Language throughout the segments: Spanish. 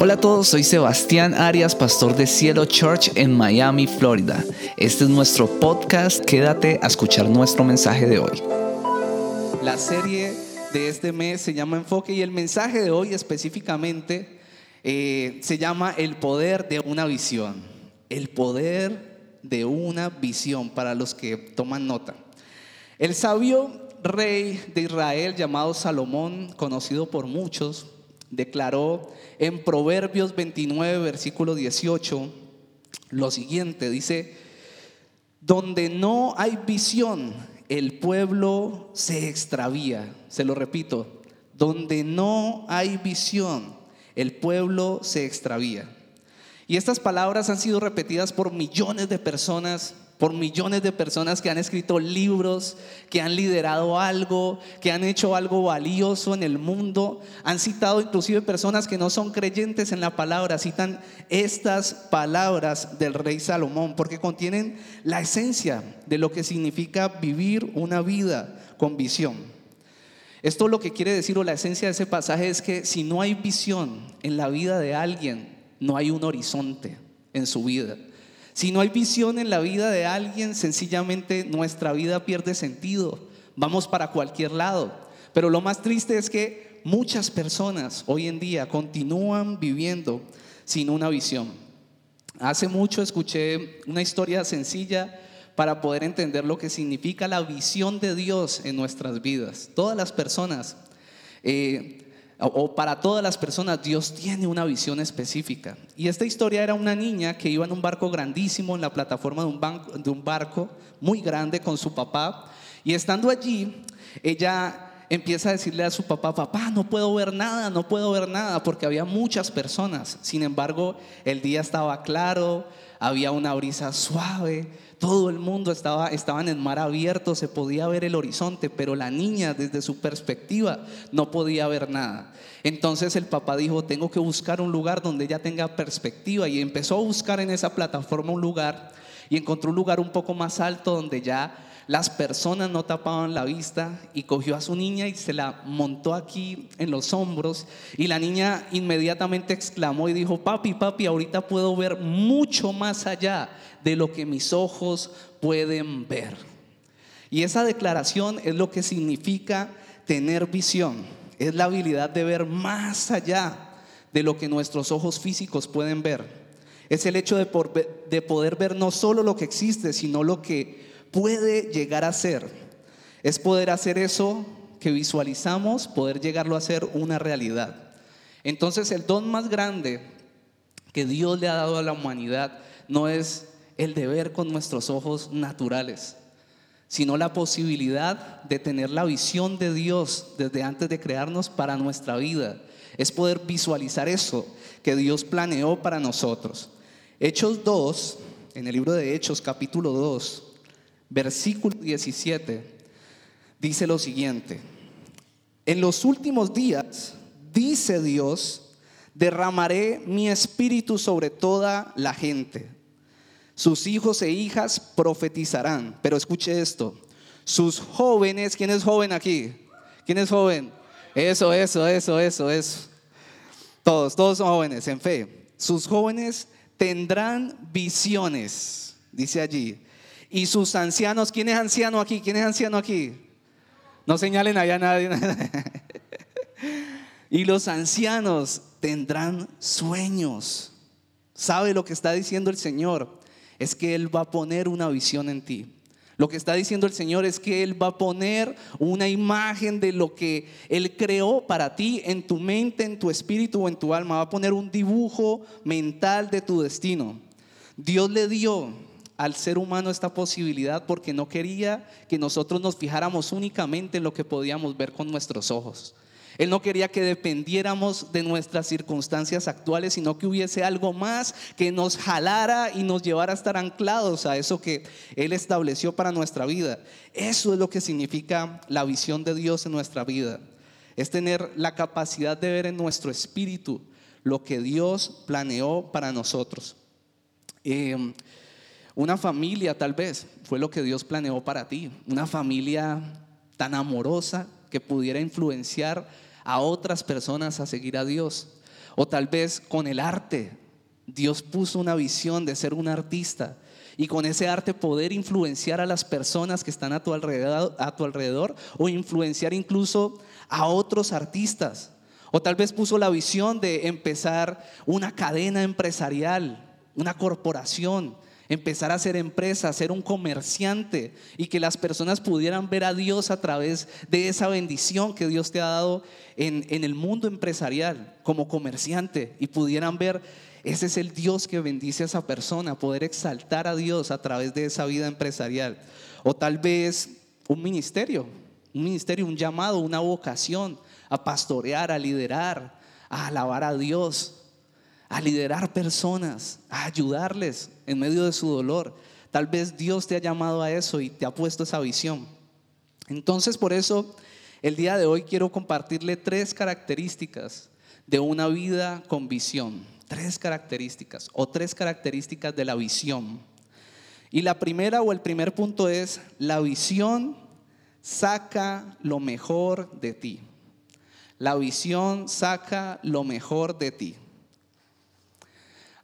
Hola a todos, soy Sebastián Arias, pastor de Cielo Church en Miami, Florida. Este es nuestro podcast, quédate a escuchar nuestro mensaje de hoy. La serie de este mes se llama Enfoque y el mensaje de hoy específicamente eh, se llama El poder de una visión. El poder de una visión para los que toman nota. El sabio rey de Israel llamado Salomón, conocido por muchos, declaró en Proverbios 29, versículo 18, lo siguiente, dice, donde no hay visión, el pueblo se extravía. Se lo repito, donde no hay visión, el pueblo se extravía. Y estas palabras han sido repetidas por millones de personas por millones de personas que han escrito libros, que han liderado algo, que han hecho algo valioso en el mundo. Han citado inclusive personas que no son creyentes en la palabra, citan estas palabras del rey Salomón, porque contienen la esencia de lo que significa vivir una vida con visión. Esto lo que quiere decir o la esencia de ese pasaje es que si no hay visión en la vida de alguien, no hay un horizonte en su vida. Si no hay visión en la vida de alguien, sencillamente nuestra vida pierde sentido. Vamos para cualquier lado. Pero lo más triste es que muchas personas hoy en día continúan viviendo sin una visión. Hace mucho escuché una historia sencilla para poder entender lo que significa la visión de Dios en nuestras vidas. Todas las personas eh, o para todas las personas, Dios tiene una visión específica. Y esta historia era una niña que iba en un barco grandísimo, en la plataforma de un, barco muy grande con su papá. Y estando allí, ella empieza a decirle a su papá, papá, no puedo ver nada, no puedo ver nada, porque había muchas personas. Sin embargo, el día estaba claro, había una brisa suave, todo el mundo estaba, estaba en el mar abierto, se podía ver el horizonte, pero la niña desde su perspectiva no podía ver nada. Entonces el papá dijo, tengo que buscar un lugar donde ella tenga perspectiva y empezó a buscar en esa plataforma un lugar y encontró un lugar un poco más alto donde ya las personas no tapaban la vista y cogió a su niña y se la montó aquí en los hombros y la niña inmediatamente exclamó y dijo, papi, papi, ahorita puedo ver mucho más allá de lo que mis ojos pueden ver. Y esa declaración es lo que significa tener visión, es la habilidad de ver más allá de lo que nuestros ojos físicos pueden ver. Es el hecho de, poder ver no solo lo que existe, sino lo que puede llegar a ser. Es poder hacer eso que visualizamos, poder llegarlo a ser una realidad. Entonces el don más grande que Dios le ha dado a la humanidad no es el de ver con nuestros ojos naturales, sino la posibilidad de tener la visión de Dios desde antes de crearnos para nuestra vida. Es poder visualizar eso que Dios planeó para nosotros. Hechos 2, en el libro de Hechos capítulo 2, versículo 17, dice lo siguiente. En los últimos días, dice Dios, derramaré mi espíritu sobre toda la gente. Sus hijos e hijas profetizarán. Pero escuche esto. Sus jóvenes, ¿quién es joven aquí? ¿Quién es joven? Eso, eso, eso, eso, eso. Todos, todos son jóvenes en fe. Sus jóvenes tendrán visiones, dice allí. Y sus ancianos, ¿quién es anciano aquí? ¿Quién es anciano aquí? No señalen allá a nadie. y los ancianos tendrán sueños. ¿Sabe lo que está diciendo el Señor? Es que Él va a poner una visión en ti. Lo que está diciendo el Señor es que Él va a poner una imagen de lo que Él creó para ti en tu mente, en tu espíritu o en tu alma. Va a poner un dibujo mental de tu destino. Dios le dio al ser humano esta posibilidad porque no quería que nosotros nos fijáramos únicamente en lo que podíamos ver con nuestros ojos. Él no quería que dependiéramos de nuestras circunstancias actuales, sino que hubiese algo más que nos jalara y nos llevara a estar anclados a eso que Él estableció para nuestra vida. Eso es lo que significa la visión de Dios en nuestra vida. Es tener la capacidad de ver en nuestro espíritu lo que Dios planeó para nosotros. Eh, una familia tal vez fue lo que Dios planeó para ti. Una familia tan amorosa que pudiera influenciar a otras personas a seguir a Dios. O tal vez con el arte. Dios puso una visión de ser un artista y con ese arte poder influenciar a las personas que están a tu alrededor, a tu alrededor o influenciar incluso a otros artistas. O tal vez puso la visión de empezar una cadena empresarial, una corporación, empezar a hacer empresa, ser un comerciante y que las personas pudieran ver a Dios a través de esa bendición que Dios te ha dado en, en el mundo empresarial como comerciante y pudieran ver, ese es el Dios que bendice a esa persona, poder exaltar a Dios a través de esa vida empresarial. O tal vez un ministerio, un ministerio, un llamado, una vocación a pastorear, a liderar, a alabar a Dios, a liderar personas, a ayudarles en medio de su dolor. Tal vez Dios te ha llamado a eso y te ha puesto esa visión. Entonces, por eso, el día de hoy quiero compartirle tres características de una vida con visión. Tres características o tres características de la visión. Y la primera o el primer punto es, la visión saca lo mejor de ti. La visión saca lo mejor de ti.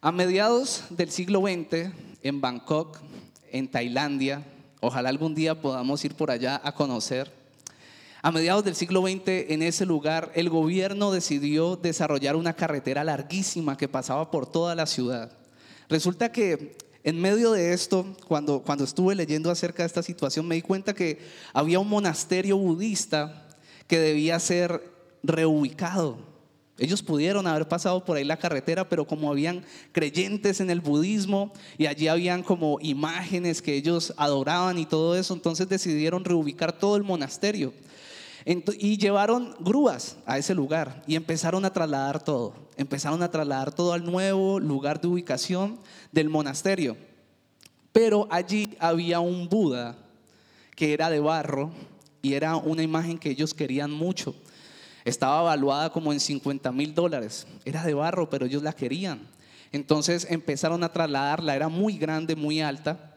A mediados del siglo XX, en Bangkok, en Tailandia, ojalá algún día podamos ir por allá a conocer. A mediados del siglo XX, en ese lugar, el gobierno decidió desarrollar una carretera larguísima que pasaba por toda la ciudad. Resulta que en medio de esto, cuando, cuando estuve leyendo acerca de esta situación, me di cuenta que había un monasterio budista que debía ser reubicado. Ellos pudieron haber pasado por ahí la carretera, pero como habían creyentes en el budismo y allí habían como imágenes que ellos adoraban y todo eso, entonces decidieron reubicar todo el monasterio. Y llevaron grúas a ese lugar y empezaron a trasladar todo. Empezaron a trasladar todo al nuevo lugar de ubicación del monasterio. Pero allí había un Buda que era de barro y era una imagen que ellos querían mucho. Estaba evaluada como en 50 mil dólares. Era de barro, pero ellos la querían. Entonces empezaron a trasladarla, era muy grande, muy alta.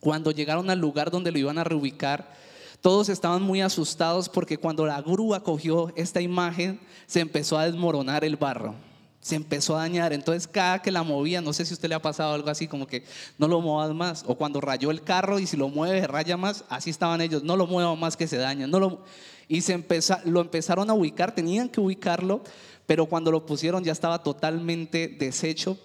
Cuando llegaron al lugar donde lo iban a reubicar, todos estaban muy asustados porque cuando la grúa cogió esta imagen, se empezó a desmoronar el barro. Se empezó a dañar. Entonces, cada que la movía, no sé si a usted le ha pasado algo así, como que no lo muevas más. O cuando rayó el carro y si lo mueve, raya más. Así estaban ellos. No lo mueva más que se daña. No lo y se lo empezaron a ubicar, tenían que ubicarlo, pero cuando lo pusieron ya estaba totalmente deshecho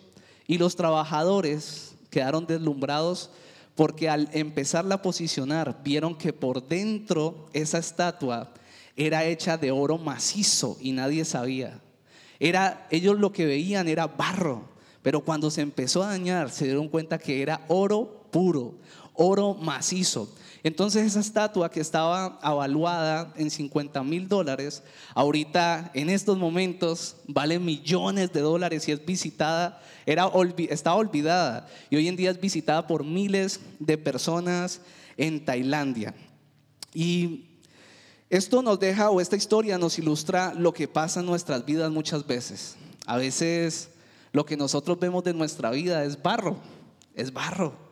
y los trabajadores quedaron deslumbrados porque al empezarla a posicionar vieron que por dentro esa estatua era hecha de oro macizo y nadie sabía. Era ellos lo que veían era barro, pero cuando se empezó a dañar se dieron cuenta que era oro puro, oro macizo. Entonces esa estatua que estaba avaluada en 50 mil dólares, ahorita en estos momentos vale millones de dólares y es visitada, era, estaba olvidada y hoy en día es visitada por miles de personas en Tailandia. Y esto nos deja, o esta historia nos ilustra lo que pasa en nuestras vidas muchas veces. A veces lo que nosotros vemos de nuestra vida es barro, es barro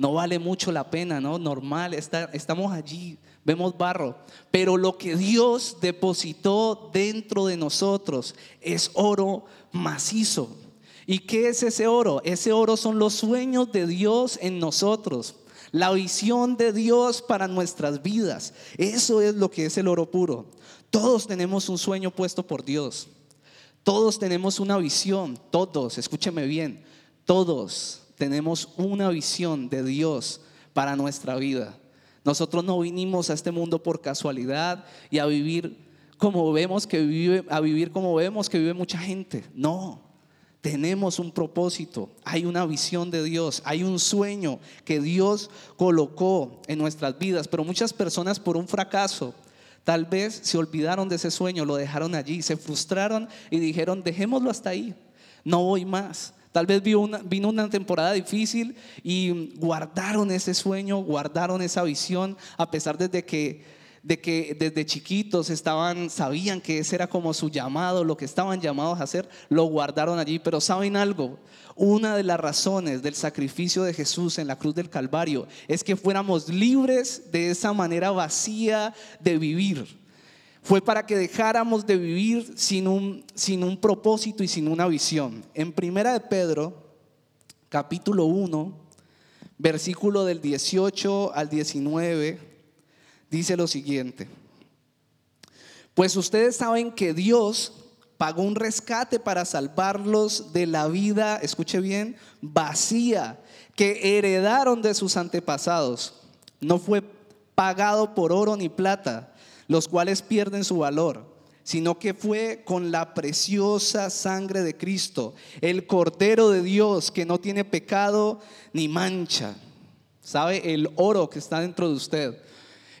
no vale mucho la pena, ¿no? Normal, estamos allí, vemos barro, pero lo que Dios depositó dentro de nosotros es oro macizo. ¿Y qué es ese oro? Ese oro son los sueños de Dios en nosotros, la visión de Dios para nuestras vidas. Eso es lo que es el oro puro. Todos tenemos un sueño puesto por Dios. Todos tenemos una visión, todos, escúcheme bien, todos tenemos una visión de Dios para nuestra vida. Nosotros no vinimos a este mundo por casualidad y a vivir como vemos que vive, a vivir como vemos que vive mucha gente. No, tenemos un propósito, hay una visión de Dios, hay un sueño que Dios colocó en nuestras vidas, pero muchas personas por un fracaso tal vez se olvidaron de ese sueño, lo dejaron allí, se frustraron y dijeron, dejémoslo hasta ahí, no voy más. Tal vez vino una, temporada difícil y guardaron ese sueño, guardaron esa visión, a pesar de que, de que desde chiquitos estaban, sabían que ese era como su llamado, lo que estaban llamados a hacer, lo guardaron allí. Pero ¿saben algo? Una de las razones del sacrificio de Jesús en la cruz del Calvario es que fuéramos libres de esa manera vacía de vivir fue para que dejáramos de vivir sin un, sin un propósito y sin una visión. En Primera de Pedro, capítulo 1, versículo del 18 al 19, dice lo siguiente. Pues ustedes saben que Dios pagó un rescate para salvarlos de la vida, escuche bien, vacía que heredaron de sus antepasados. No fue pagado por oro ni plata, los cuales pierden su valor, sino que fue con la preciosa sangre de Cristo, el Cordero de Dios que no tiene pecado ni mancha. ¿Sabe? El oro que está dentro de usted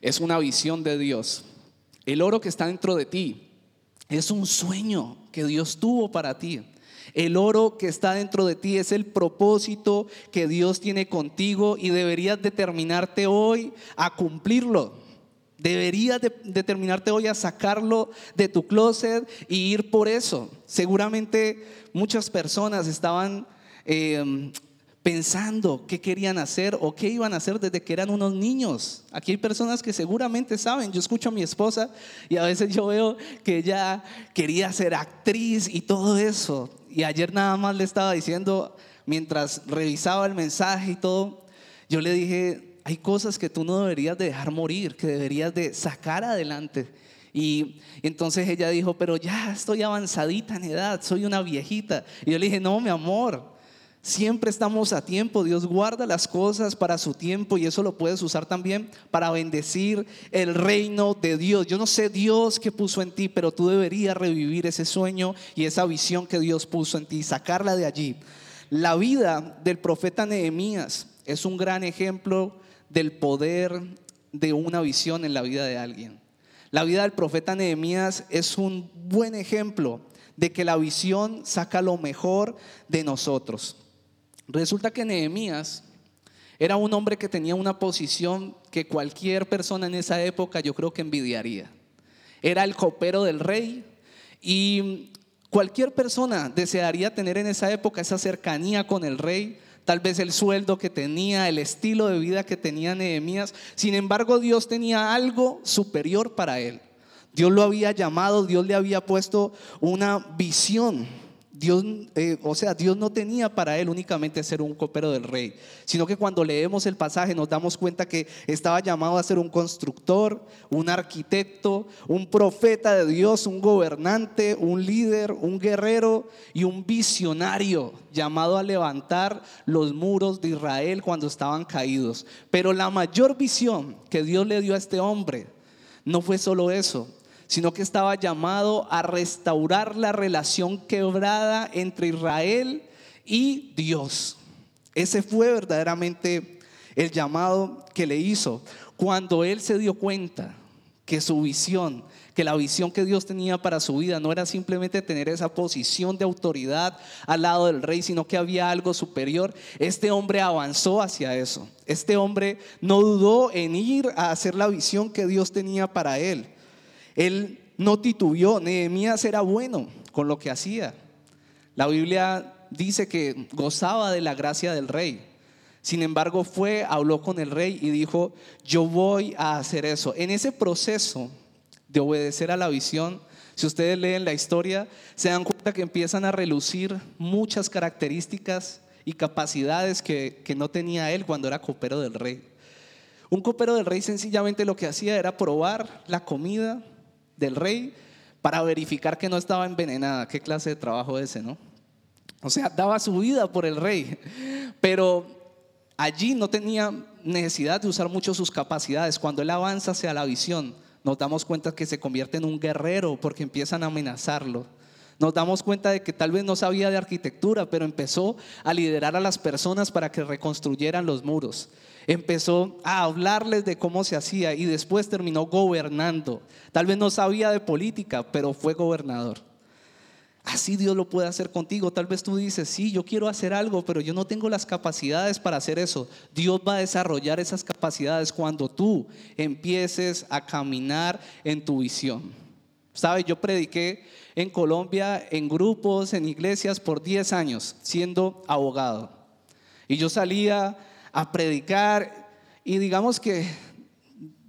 es una visión de Dios. El oro que está dentro de ti es un sueño que Dios tuvo para ti. El oro que está dentro de ti es el propósito que Dios tiene contigo y deberías determinarte hoy a cumplirlo. Deberías determinarte hoy a sacarlo de tu closet y ir por eso. Seguramente muchas personas estaban eh, pensando qué querían hacer o qué iban a hacer desde que eran unos niños. Aquí hay personas que seguramente saben. Yo escucho a mi esposa y a veces yo veo que ella quería ser actriz y todo eso. Y ayer nada más le estaba diciendo, mientras revisaba el mensaje y todo, yo le dije, hay cosas que tú no deberías dejar morir, que deberías de sacar adelante. Y entonces ella dijo, pero ya estoy avanzadita en edad, soy una viejita. Y yo le dije, no, mi amor, Siempre estamos a tiempo, Dios guarda las cosas para su tiempo y eso lo puedes usar también para bendecir el reino de Dios. Yo no sé Dios que puso en ti, pero tú deberías revivir ese sueño y esa visión que Dios puso en ti, sacarla de allí. La vida del profeta Nehemías es un gran ejemplo del poder de una visión en la vida de alguien. La vida del profeta Nehemías es un buen ejemplo de que la visión saca lo mejor de nosotros. Resulta que Nehemías era un hombre que tenía una posición que cualquier persona en esa época yo creo que envidiaría. Era el copero del rey y cualquier persona desearía tener en esa época esa cercanía con el rey, tal vez el sueldo que tenía, el estilo de vida que tenía Nehemías. Sin embargo, Dios tenía algo superior para él. Dios lo había llamado, Dios le había puesto una visión Dios, eh, o sea, Dios no tenía para él únicamente ser un copero del rey, sino que cuando leemos el pasaje nos damos cuenta que estaba llamado a ser un constructor, un arquitecto, un profeta de Dios, un gobernante, un líder, un guerrero y un visionario llamado a levantar los muros de Israel cuando estaban caídos. Pero la mayor visión que Dios le dio a este hombre no fue solo eso, sino que estaba llamado a restaurar la relación quebrada entre Israel y Dios. Ese fue verdaderamente el llamado que le hizo cuando él se dio cuenta que su visión, que la visión que Dios tenía para su vida no era simplemente tener esa posición de autoridad al lado del rey, sino que había algo superior. Este hombre avanzó hacia eso. Este hombre no dudó en ir a hacer la visión que Dios tenía para él. Él no titubió, Nehemías era bueno con lo que hacía. La Biblia dice que gozaba de la gracia del rey. Sin embargo, fue, habló con el rey y dijo, yo voy a hacer eso. En ese proceso de obedecer a la visión, si ustedes leen la historia, se dan cuenta que empiezan a relucir muchas características y capacidades que, que no tenía él cuando era copero del rey. Un copero del rey sencillamente lo que hacía era probar la comida del rey para verificar que no estaba envenenada. ¿Qué clase de trabajo ese, no? O sea, daba su vida por el rey, pero allí no tenía necesidad de usar mucho sus capacidades. Cuando él avanza hacia la visión, nos damos cuenta que se convierte en un guerrero porque empiezan a amenazarlo. Nos damos cuenta de que tal vez no sabía de arquitectura, pero empezó a liderar a las personas para que reconstruyeran los muros empezó a hablarles de cómo se hacía y después terminó gobernando. Tal vez no sabía de política, pero fue gobernador. Así Dios lo puede hacer contigo. Tal vez tú dices, sí, yo quiero hacer algo, pero yo no tengo las capacidades para hacer eso. Dios va a desarrollar esas capacidades cuando tú empieces a caminar en tu visión. ¿Sabes? Yo prediqué en Colombia en grupos, en iglesias por 10 años, siendo abogado. Y yo salía a predicar y digamos que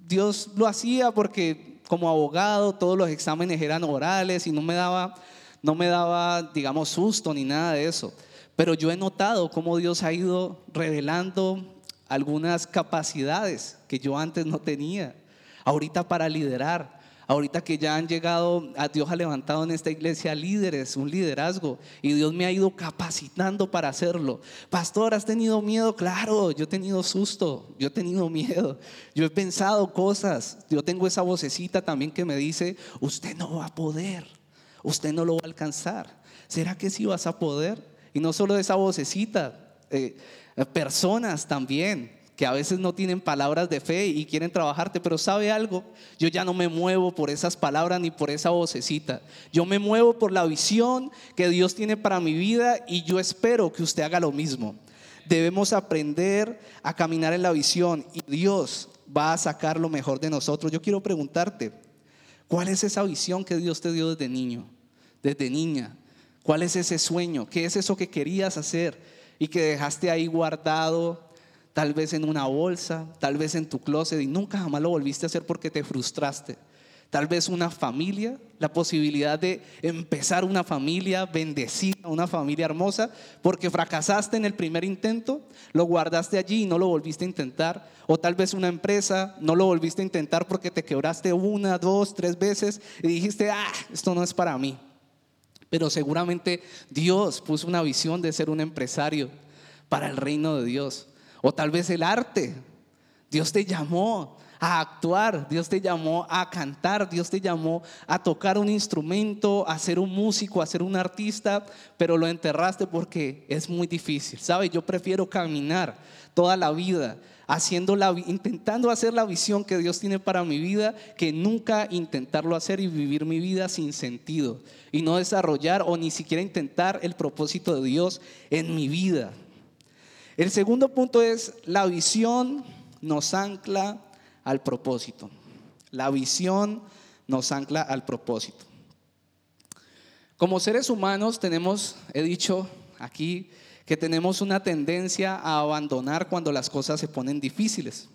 Dios lo hacía porque como abogado, todos los exámenes eran orales y no me daba, no me daba, digamos, susto ni nada de eso. Pero yo he notado cómo Dios ha ido revelando algunas capacidades que yo antes no tenía. Ahorita para liderar, ahorita que ya han llegado, a Dios ha levantado en esta iglesia líderes, un liderazgo, y Dios me ha ido capacitando para hacerlo. Pastor, ¿has tenido miedo? Claro, yo he tenido susto, yo he tenido miedo, yo he pensado cosas, yo tengo esa vocecita también que me dice, usted no va a poder, usted no lo va a alcanzar. ¿Será que sí vas a poder? Y no solo esa vocecita, eh, personas también que a veces no tienen palabras de fe y quieren trabajarte, pero sabe algo, yo ya no me muevo por esas palabras ni por esa vocecita. Yo me muevo por la visión que Dios tiene para mi vida y yo espero que usted haga lo mismo. Debemos aprender a caminar en la visión y Dios va a sacar lo mejor de nosotros. Yo quiero preguntarte, ¿cuál es esa visión que Dios te dio desde niño, desde niña? ¿Cuál es ese sueño? ¿Qué es eso que querías hacer y que dejaste ahí guardado? Tal vez en una bolsa, tal vez en tu closet y nunca jamás lo volviste a hacer porque te frustraste. Tal vez una familia, la posibilidad de empezar una familia bendecida, una familia hermosa, porque fracasaste en el primer intento, lo guardaste allí y no lo volviste a intentar. O tal vez una empresa, no lo volviste a intentar porque te quebraste una, dos, tres veces y dijiste, ah, esto no es para mí. Pero seguramente Dios puso una visión de ser un empresario para el reino de Dios. O tal vez el arte. Dios te llamó a actuar, Dios te llamó a cantar, Dios te llamó a tocar un instrumento, a ser un músico, a ser un artista, pero lo enterraste porque es muy difícil. ¿Sabes? Yo prefiero caminar toda la vida haciendo la, intentando hacer la visión que Dios tiene para mi vida, que nunca intentarlo hacer y vivir mi vida sin sentido y no desarrollar o ni siquiera intentar el propósito de Dios en mi vida. El segundo punto es la visión nos ancla al propósito. La visión nos ancla al propósito. Como seres humanos tenemos, he dicho aquí, que tenemos una tendencia a abandonar cuando las cosas se ponen difíciles.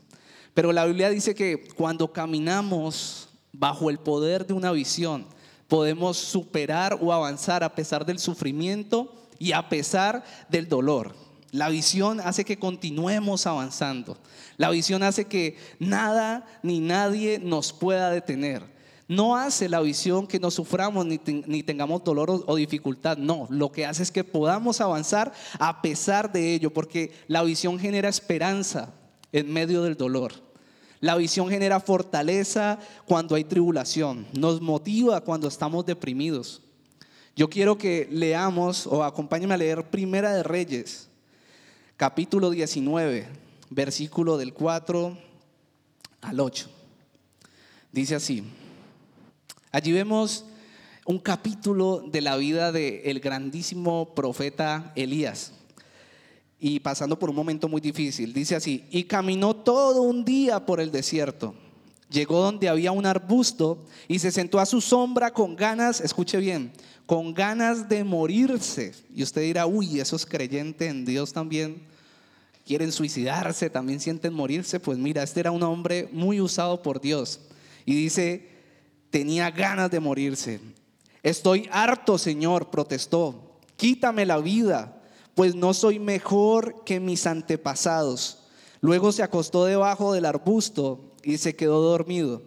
Pero la Biblia dice que cuando caminamos bajo el poder de una visión, podemos superar o avanzar a pesar del sufrimiento y a pesar del dolor. La visión hace que continuemos avanzando. La visión hace que nada ni nadie nos pueda detener. No hace la visión que nos suframos ni, tengamos dolor o, dificultad. No, lo que hace es que podamos avanzar a pesar de ello, porque la visión genera esperanza en medio del dolor. La visión genera fortaleza cuando hay tribulación. Nos motiva cuando estamos deprimidos. Yo quiero que leamos o acompáñenme a leer Primera de Reyes, capítulo 19, versículo del 4 al 8. Dice así. Allí vemos un capítulo de la vida del grandísimo profeta Elías. Y pasando por un momento muy difícil, dice así, y caminó todo un día por el desierto. Llegó donde había un arbusto y se sentó a su sombra con ganas, escuche bien, con ganas de morirse. Y usted dirá, uy, esos creyentes en Dios también quieren suicidarse, también sienten morirse. Pues mira, este era un hombre muy usado por Dios. Y dice, tenía ganas de morirse. Estoy harto, Señor, protestó. Quítame la vida, pues no soy mejor que mis antepasados. Luego se acostó debajo del arbusto y se quedó dormido.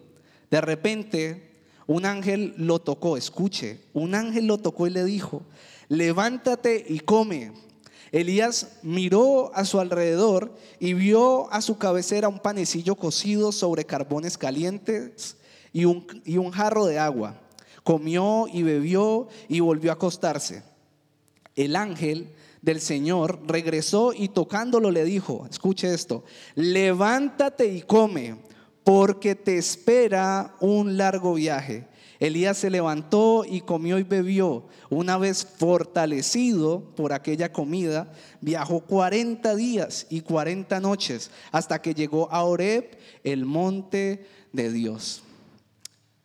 De repente, un ángel lo tocó, escuche, un ángel lo tocó y le dijo, levántate y come. Elías miró a su alrededor y vio a su cabecera un panecillo cocido sobre carbones calientes y un, jarro de agua. Comió y bebió y volvió a acostarse. El ángel del Señor regresó y tocándolo le dijo, escuche esto, levántate y come, porque te espera un largo viaje. Elías se levantó y comió y bebió. Una vez fortalecido por aquella comida, viajó 40 días y 40 noches hasta que llegó a Oreb, el monte de Dios.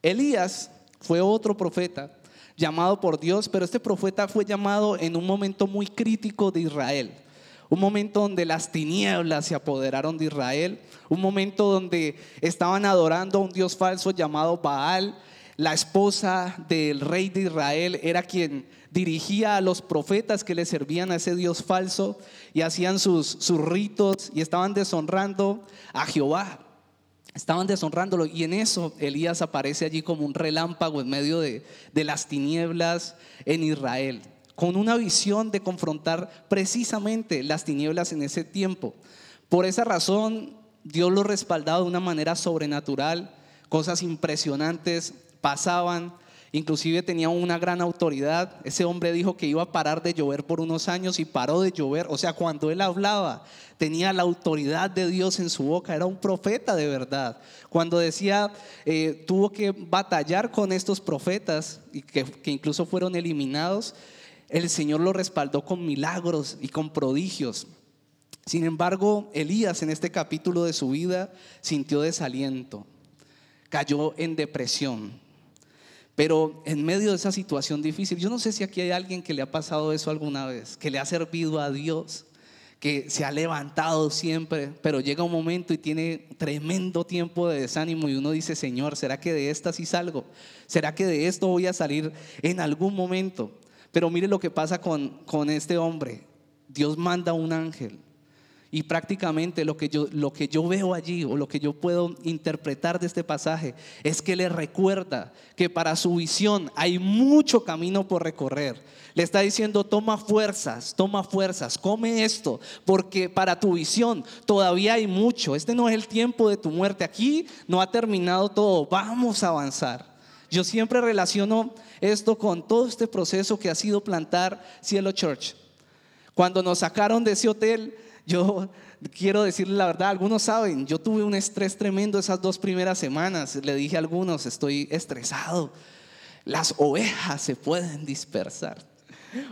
Elías fue otro profeta llamado por Dios, pero este profeta fue llamado en un momento muy crítico de Israel. Un momento donde las tinieblas se apoderaron de Israel, un momento donde estaban adorando a un dios falso llamado Baal. La esposa del rey de Israel era quien dirigía a los profetas que le servían a ese dios falso y hacían sus, ritos y estaban deshonrando a Jehová. Estaban deshonrándolo y en eso Elías aparece allí como un relámpago en medio de, de las tinieblas en Israel con una visión de confrontar precisamente las tinieblas en ese tiempo. Por esa razón, Dios lo respaldaba de una manera sobrenatural, cosas impresionantes pasaban, inclusive tenía una gran autoridad. Ese hombre dijo que iba a parar de llover por unos años y paró de llover. O sea, cuando él hablaba, tenía la autoridad de Dios en su boca, era un profeta de verdad. Cuando decía, eh, tuvo que batallar con estos profetas y que, que incluso fueron eliminados, el Señor lo respaldó con milagros y con prodigios. Sin embargo, Elías en este capítulo de su vida sintió desaliento, cayó en depresión. Pero en medio de esa situación difícil, yo no sé si aquí hay alguien que le ha pasado eso alguna vez, que le ha servido a Dios, que se ha levantado siempre, pero llega un momento y tiene tremendo tiempo de desánimo y uno dice, Señor, ¿será que de esta sí salgo? ¿Será que de esto voy a salir en algún momento? Pero mire lo que pasa con, con este hombre. Dios manda un ángel. Y prácticamente lo que, yo, lo que yo veo allí o lo que yo puedo interpretar de este pasaje es que le recuerda que para su visión hay mucho camino por recorrer. Le está diciendo, toma fuerzas, toma fuerzas, come esto, porque para tu visión todavía hay mucho. Este no es el tiempo de tu muerte. Aquí no ha terminado todo. Vamos a avanzar. Yo siempre relaciono esto con todo este proceso que ha sido plantar Cielo Church. Cuando nos sacaron de ese hotel, yo quiero decirle la verdad, algunos saben, yo tuve un estrés tremendo esas dos primeras semanas. Le dije a algunos, estoy estresado. Las ovejas se pueden dispersar.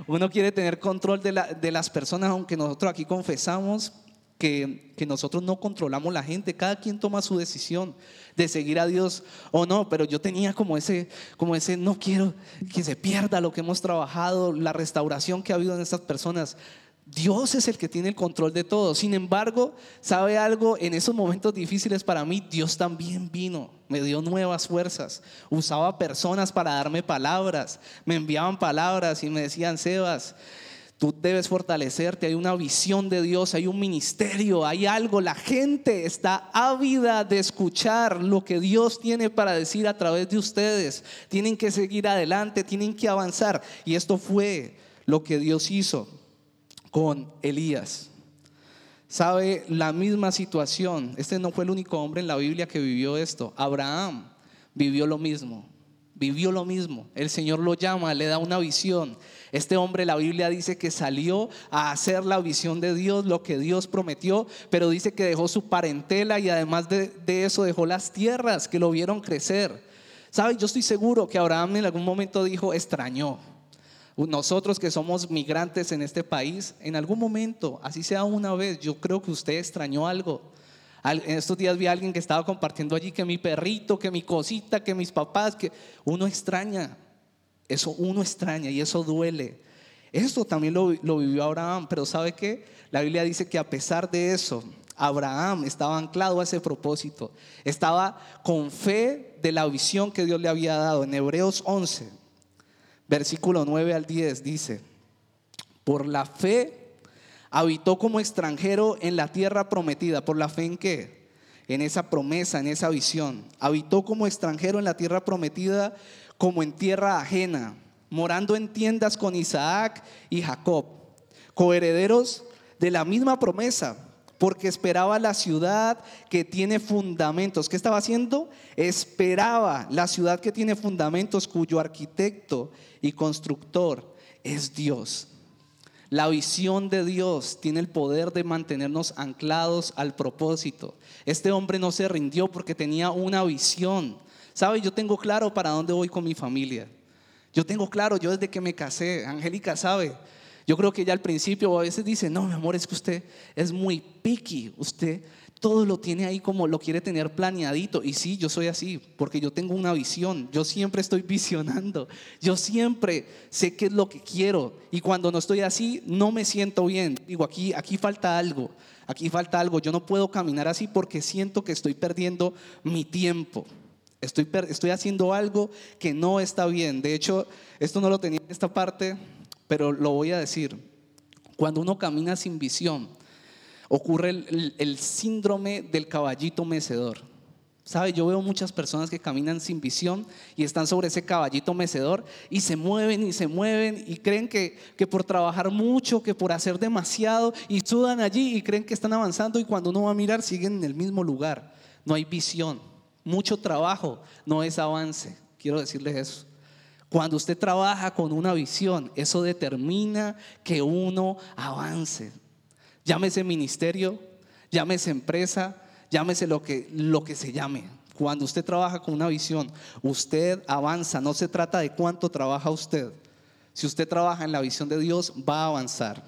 Uno quiere tener control de, de las personas, aunque nosotros aquí confesamos que, que, nosotros no controlamos la gente, cada quien toma su decisión de seguir a Dios o no, pero yo tenía como ese, como ese, no quiero que se pierda lo que hemos trabajado, la restauración que ha habido en estas personas. Dios es el que tiene el control de todo. Sin embargo, ¿sabe algo? En esos momentos difíciles para mí, Dios también vino, me dio nuevas fuerzas. Usaba personas para darme palabras, me enviaban palabras y me decían, Sebas, Tú debes fortalecerte, hay una visión de Dios, hay un ministerio, hay algo. La gente está ávida de escuchar lo que Dios tiene para decir a través de ustedes. Tienen que seguir adelante, tienen que avanzar. Y esto fue lo que Dios hizo con Elías. ¿Sabe? La misma situación. Este no fue el único hombre en la Biblia que vivió esto. Abraham vivió lo mismo. Vivió lo mismo. El Señor lo llama, le da una visión este hombre, la Biblia dice que salió a hacer la visión de Dios, lo que Dios prometió, pero dice que dejó su parentela y además de, eso dejó las tierras que lo vieron crecer. ¿Sabe? Yo estoy seguro que Abraham en algún momento dijo, extrañó. Nosotros que somos migrantes en este país, en algún momento, así sea una vez, yo creo que usted extrañó algo. En estos días vi a alguien que estaba compartiendo allí que mi perrito, que mi cosita, que mis papás, que uno extraña. Eso uno extraña y eso duele. Esto también lo, vivió Abraham, pero ¿sabe qué? La Biblia dice que a pesar de eso, Abraham estaba anclado a ese propósito, estaba con fe de la visión que Dios le había dado. En Hebreos 11, versículo 9 al 10 dice, por la fe habitó como extranjero en la tierra prometida. ¿Por la fe en qué? En esa promesa, en esa visión. Habitó como extranjero en la tierra prometida como en tierra ajena, morando en tiendas con Isaac y Jacob, coherederos de la misma promesa, porque esperaba la ciudad que tiene fundamentos. ¿Qué estaba haciendo? Esperaba la ciudad que tiene fundamentos, cuyo arquitecto y constructor es Dios. La visión de Dios tiene el poder de mantenernos anclados al propósito. Este hombre no se rindió porque tenía una visión. ¿Sabe? Yo tengo claro para dónde voy con mi familia. Yo tengo claro, yo desde que me casé, Angélica sabe. Yo creo que ella al principio a veces dice, no, mi amor, es que usted es muy picky. Usted todo lo tiene ahí como lo quiere tener planeadito. Y sí, yo soy así, porque yo tengo una visión. Yo siempre estoy visionando. Yo siempre sé qué es lo que quiero. Y cuando no estoy así, no me siento bien. Digo, aquí, aquí falta algo. Aquí falta algo. Yo no puedo caminar así porque siento que estoy perdiendo mi tiempo. Estoy, estoy haciendo algo que no está bien. De hecho, esto no lo tenía en esta parte, pero lo voy a decir. Cuando uno camina sin visión, ocurre el, síndrome del caballito mecedor. ¿Sabe? Yo veo muchas personas que caminan sin visión y están sobre ese caballito mecedor y se mueven y se mueven y creen que, que por trabajar mucho, que por hacer demasiado y sudan allí y creen que están avanzando y cuando uno va a mirar siguen en el mismo lugar. No hay visión. Mucho trabajo no es avance. Quiero decirles eso. Cuando usted trabaja con una visión, eso determina que uno avance. Llámese ministerio, llámese empresa, llámese lo que, lo que se llame. Cuando usted trabaja con una visión, usted avanza. No se trata de cuánto trabaja usted. Si usted trabaja en la visión de Dios, va a avanzar.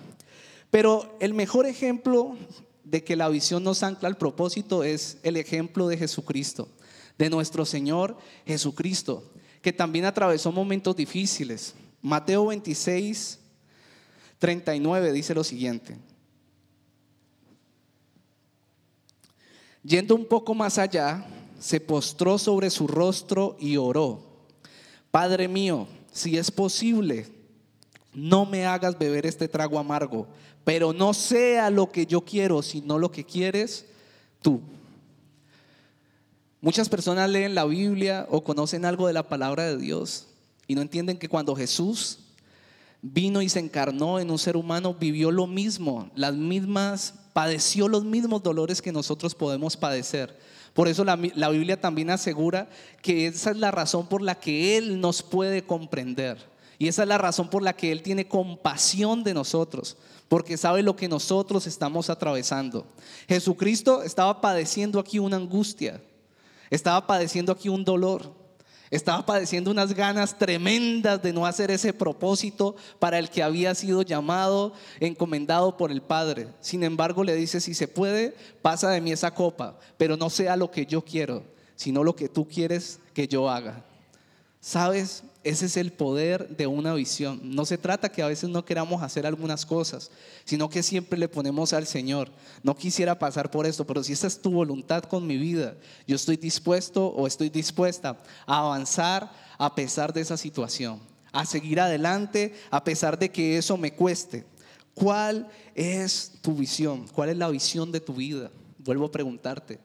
Pero el mejor ejemplo de que la visión nos ancla al propósito es el ejemplo de Jesucristo, de nuestro Señor Jesucristo, que también atravesó momentos difíciles. Mateo 26, 39 dice lo siguiente. Yendo un poco más allá, se postró sobre su rostro y oró. Padre mío, si es posible, no me hagas beber este trago amargo, pero no sea lo que yo quiero, sino lo que quieres tú. Muchas personas leen la Biblia o conocen algo de la palabra de Dios y no entienden que cuando Jesús vino y se encarnó en un ser humano, vivió lo mismo, las mismas padeció los mismos dolores que nosotros podemos padecer. Por eso la, Biblia también asegura que esa es la razón por la que Él nos puede comprender. Y esa es la razón por la que Él tiene compasión de nosotros, porque sabe lo que nosotros estamos atravesando. Jesucristo estaba padeciendo aquí una angustia, estaba padeciendo aquí un dolor. Estaba padeciendo unas ganas tremendas de no hacer ese propósito para el que había sido llamado, encomendado por el Padre. Sin embargo, le dice, si se puede, pasa de mí esa copa, pero no sea lo que yo quiero, sino lo que tú quieres que yo haga. ¿Sabes? Ese es el poder de una visión. No se trata que a veces no queramos hacer algunas cosas, sino que siempre le ponemos al Señor. No quisiera pasar por esto, pero si esa es tu voluntad con mi vida, yo estoy dispuesto o estoy dispuesta a avanzar a pesar de esa situación, a seguir adelante a pesar de que eso me cueste. ¿Cuál es tu visión? ¿Cuál es la visión de tu vida? Vuelvo a preguntarte.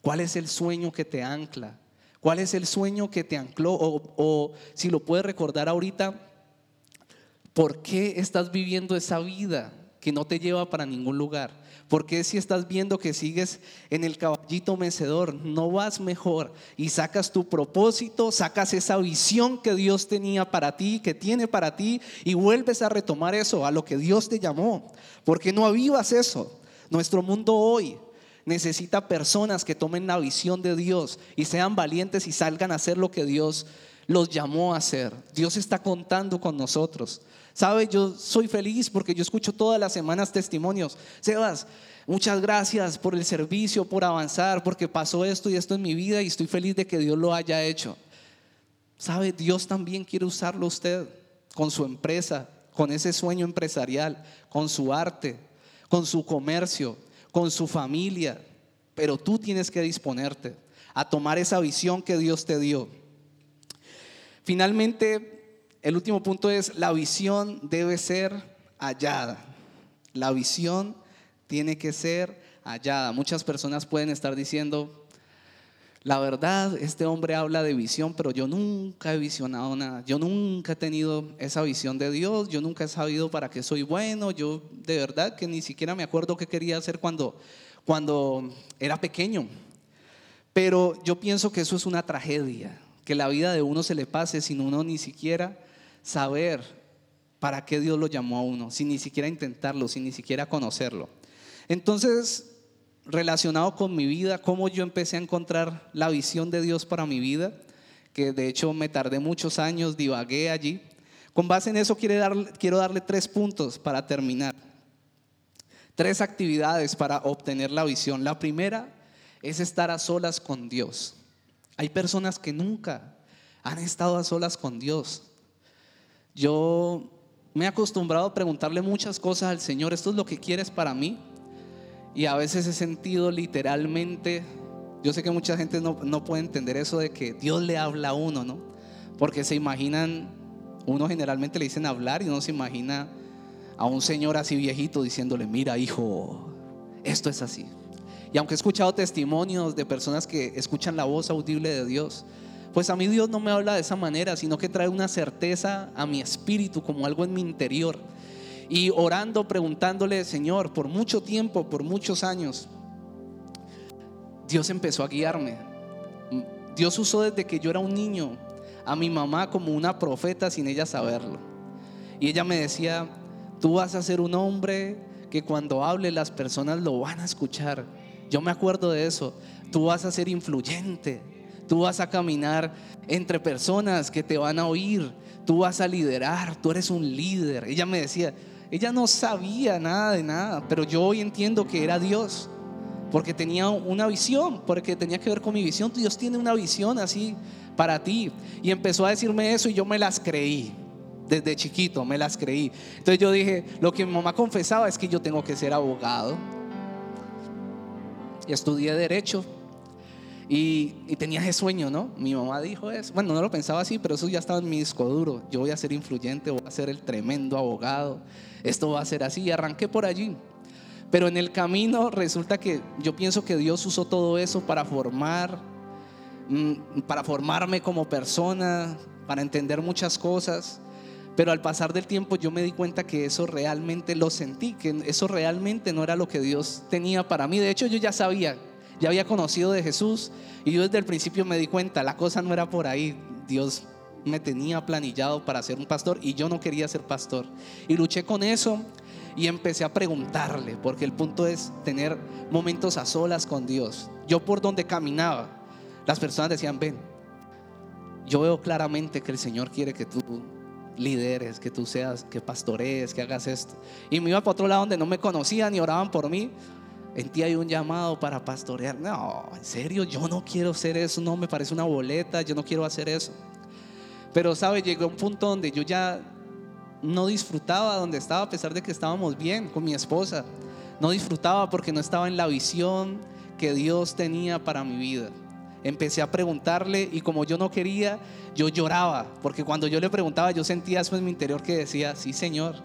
¿Cuál es el sueño que te ancla? ¿Cuál es el sueño que te ancló? O, si lo puedes recordar ahorita, ¿por qué estás viviendo esa vida que no te lleva para ningún lugar? ¿Por qué si estás viendo que sigues en el caballito mecedor, no vas mejor y sacas tu propósito, sacas esa visión que Dios tenía para ti, que tiene para ti y vuelves a retomar eso, a lo que Dios te llamó? ¿Por qué no avivas eso? Nuestro mundo hoy necesita personas que tomen la visión de Dios y sean valientes y salgan a hacer lo que Dios los llamó a hacer. Dios está contando con nosotros. ¿Sabe? Yo soy feliz porque yo escucho todas las semanas testimonios. Sebas, muchas gracias por el servicio, por avanzar, porque pasó esto y esto en mi vida y estoy feliz de que Dios lo haya hecho. ¿Sabe? Dios también quiere usarlo usted con su empresa, con ese sueño empresarial, con su arte, con su comercio con su familia, pero tú tienes que disponerte a tomar esa visión que Dios te dio. Finalmente, el último punto es, la visión debe ser hallada. La visión tiene que ser hallada. Muchas personas pueden estar diciendo, la verdad, este hombre habla de visión, pero yo nunca he visionado nada. Yo nunca he tenido esa visión de Dios. Yo nunca he sabido para qué soy bueno. Yo de verdad que ni siquiera me acuerdo qué quería hacer cuando, cuando era pequeño. Pero yo pienso que eso es una tragedia, que la vida de uno se le pase sin uno ni siquiera saber para qué Dios lo llamó a uno, sin ni siquiera intentarlo, sin ni siquiera conocerlo. Entonces, relacionado con mi vida, cómo yo empecé a encontrar la visión de Dios para mi vida, que de hecho me tardé muchos años, divagué allí. Con base en eso quiero darle, tres puntos para terminar. Tres actividades para obtener la visión. La primera es estar a solas con Dios. Hay personas que nunca han estado a solas con Dios. Yo me he acostumbrado a preguntarle muchas cosas al Señor, ¿esto es lo que quieres para mí? Y a veces he sentido literalmente, yo sé que mucha gente no, no puede entender eso de que Dios le habla a uno, ¿no? Porque se imaginan, uno generalmente le dicen hablar y uno se imagina a un señor así viejito diciéndole, mira hijo, esto es así. Y aunque he escuchado testimonios de personas que escuchan la voz audible de Dios, pues a mí Dios no me habla de esa manera, sino que trae una certeza a mi espíritu, como algo en mi interior. Y orando, preguntándole, Señor, por mucho tiempo, por muchos años, Dios empezó a guiarme. Dios usó desde que yo era un niño a mi mamá como una profeta sin ella saberlo. Y ella me decía, tú vas a ser un hombre que cuando hable las personas lo van a escuchar. Yo me acuerdo de eso. Tú vas a ser influyente. Tú vas a caminar entre personas que te van a oír. Tú vas a liderar. Tú eres un líder. Ella me decía, ella no sabía nada de nada, pero yo hoy entiendo que era Dios. Porque tenía una visión, porque tenía que ver con mi visión. Dios tiene una visión así para ti. Y empezó a decirme eso y yo me las creí. Desde chiquito me las creí. Entonces yo dije, lo que mi mamá confesaba es que yo tengo que ser abogado y estudié derecho. Y, tenía ese sueño, ¿no? Mi mamá dijo eso. Bueno, no lo pensaba así, pero eso ya estaba en mi disco duro. Yo voy a ser influyente, voy a ser el tremendo abogado. Esto va a ser así. Y arranqué por allí. Pero en el camino resulta que yo pienso que Dios usó todo eso para formar, mm, para formarme como persona, para entender muchas cosas. Pero al pasar del tiempo yo me di cuenta que eso realmente lo sentí, que eso realmente no era lo que Dios tenía para mí. De hecho yo ya sabía, ya había conocido de Jesús y yo desde el principio me di cuenta, la cosa no era por ahí. Dios me tenía planillado para ser un pastor y yo no quería ser pastor. Y luché con eso y empecé a preguntarle, porque el punto es tener momentos a solas con Dios. Yo por donde caminaba, las personas decían, ven, yo veo claramente que el Señor quiere que tú lideres, que tú seas, que pastorees, que hagas esto. Y me iba para otro lado donde no me conocían y oraban por mí. En ti hay un llamado para pastorear. No, en serio, yo no quiero hacer eso, no me parece una boleta, yo no quiero hacer eso. Pero, ¿sabe? Llegó un punto donde yo ya no disfrutaba donde estaba, a pesar de que estábamos bien con mi esposa. No disfrutaba porque no estaba en la visión que Dios tenía para mi vida empecé a preguntarle y como yo no quería, yo lloraba, porque cuando yo le preguntaba yo sentía eso en mi interior que decía, sí Señor,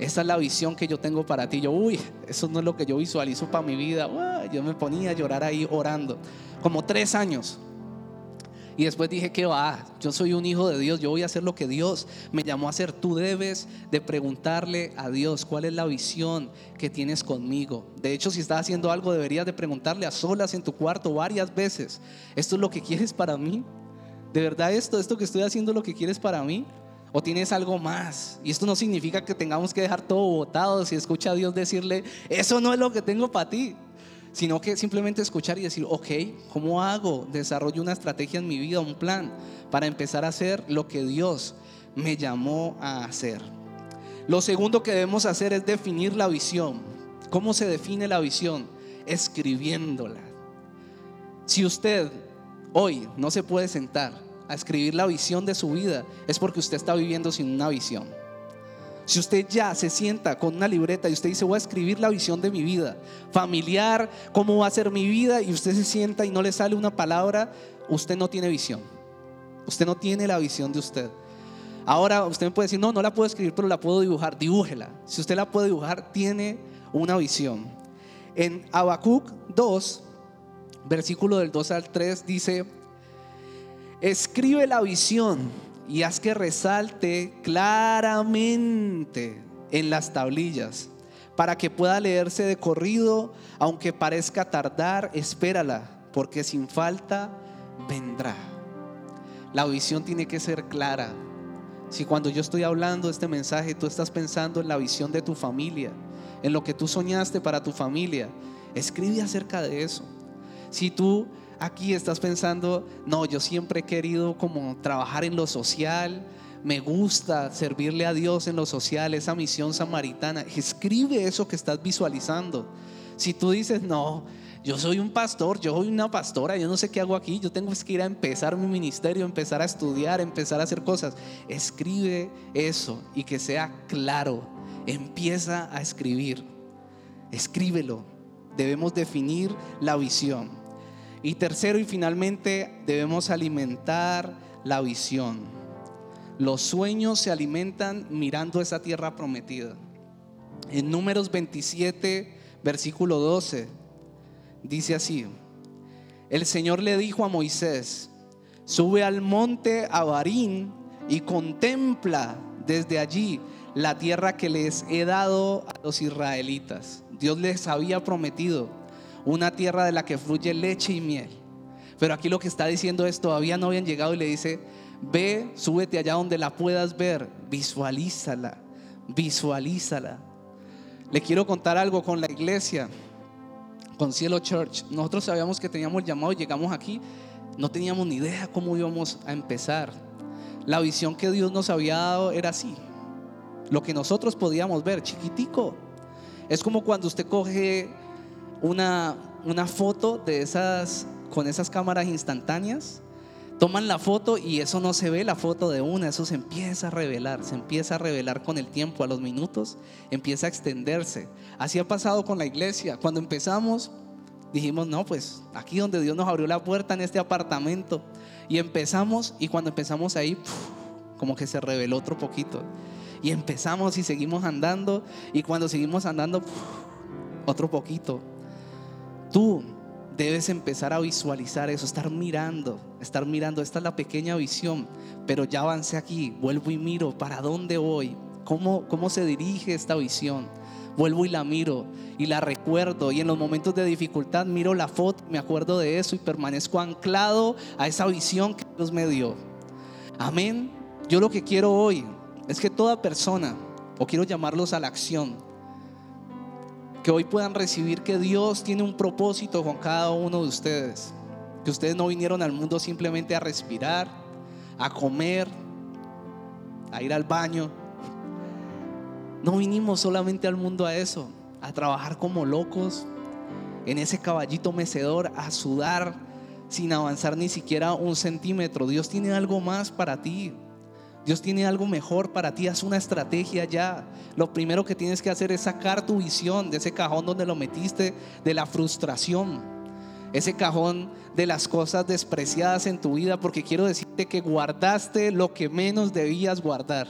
esa es la visión que yo tengo para ti. Yo, uy, eso no es lo que yo visualizo para mi vida. yo me ponía a llorar ahí orando, como tres años. Y después dije que va, yo soy un hijo de Dios, yo voy a hacer lo que Dios me llamó a hacer. Tú debes de preguntarle a Dios cuál es la visión que tienes conmigo. De hecho, si estás haciendo algo, deberías de preguntarle a solas en tu cuarto varias veces, ¿esto es lo que quieres para mí? ¿De verdad esto, esto que estoy haciendo lo que quieres para mí? ¿O tienes algo más? Y esto no significa que tengamos que dejar todo botado si escucha a Dios decirle, eso no es lo que tengo para ti sino que simplemente escuchar y decir, ok, ¿cómo hago? Desarrollo una estrategia en mi vida, un plan para empezar a hacer lo que Dios me llamó a hacer. Lo segundo que debemos hacer es definir la visión. ¿Cómo se define la visión? Escribiéndola. Si usted hoy no se puede sentar a escribir la visión de su vida, es porque usted está viviendo sin una visión. Si usted ya se sienta con una libreta y usted dice, voy a escribir la visión de mi vida, familiar, cómo va a ser mi vida, y usted se sienta y no le sale una palabra, usted no tiene visión. Usted no tiene la visión de usted. Ahora usted me puede decir, no, no la puedo escribir, pero la puedo dibujar. Dibújela. Si usted la puede dibujar, tiene una visión. En Habacuc 2, versículo del 2 al 3, dice, escribe la visión y haz que resalte claramente en las tablillas para que pueda leerse de corrido, aunque parezca tardar, espérala, porque sin falta vendrá. La visión tiene que ser clara. Si cuando yo estoy hablando este mensaje, tú estás pensando en la visión de tu familia, en lo que tú soñaste para tu familia, escribe acerca de eso. Si tú aquí estás pensando, no, yo siempre he querido como trabajar en lo social, me gusta servirle a Dios en lo social, esa misión samaritana. Escribe eso que estás visualizando. Si tú dices, no, yo soy un pastor, yo soy una pastora, yo no sé qué hago aquí, yo tengo que ir a empezar mi ministerio, empezar a estudiar, empezar a hacer cosas. Escribe eso y que sea claro. Empieza a escribir. Escríbelo. Debemos definir la visión. Y tercero y finalmente debemos alimentar la visión. Los sueños se alimentan mirando esa tierra prometida. En números 27, versículo 12, dice así, el Señor le dijo a Moisés, sube al monte Abarín y contempla desde allí la tierra que les he dado a los israelitas. Dios les había prometido una tierra de la que fluye leche y miel. Pero aquí lo que está diciendo es, todavía no habían llegado y le dice, ve, súbete allá donde la puedas ver, visualízala, visualízala. Le quiero contar algo con la iglesia, con Cielo Church. Nosotros sabíamos que teníamos llamado, llegamos aquí, no teníamos ni idea cómo íbamos a empezar. La visión que Dios nos había dado era así, lo que nosotros podíamos ver, chiquitico. Es como cuando usted coge una, una foto de esas, con esas cámaras instantáneas, toman la foto y eso no se ve la foto de una, eso se empieza a revelar, se empieza a revelar con el tiempo, a los minutos, empieza a extenderse. Así ha pasado con la iglesia. Cuando empezamos, dijimos, no, pues aquí donde Dios nos abrió la puerta en este apartamento. Y empezamos, y cuando empezamos ahí, como que se reveló otro poquito. Y empezamos y seguimos andando, y cuando seguimos andando, otro poquito. Tú debes empezar a visualizar eso, estar mirando, estar mirando, esta es la pequeña visión, pero ya avancé aquí, vuelvo y miro, ¿para dónde voy? ¿Cómo, cómo se dirige esta visión? Vuelvo y la miro y la recuerdo y en los momentos de dificultad miro la foto, me acuerdo de eso y permanezco anclado a esa visión que Dios me dio. Amén. Yo lo que quiero hoy es que toda persona, o quiero llamarlos a la acción, que hoy puedan recibir que Dios tiene un propósito con cada uno de ustedes. Que ustedes no vinieron al mundo simplemente a respirar, a comer, a ir al baño. No vinimos solamente al mundo a eso, a trabajar como locos en ese caballito mecedor, a sudar sin avanzar ni siquiera un centímetro. Dios tiene algo más para ti. Dios tiene algo mejor para ti, haz una estrategia ya. Lo primero que tienes que hacer es sacar tu visión de ese cajón donde lo metiste, de la frustración, ese cajón de las cosas despreciadas en tu vida, porque quiero decirte que guardaste lo que menos debías guardar,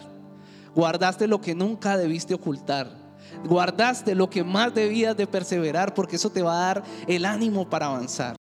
guardaste lo que nunca debiste ocultar. Guardaste lo que más debías de perseverar porque eso te va a dar el ánimo para avanzar.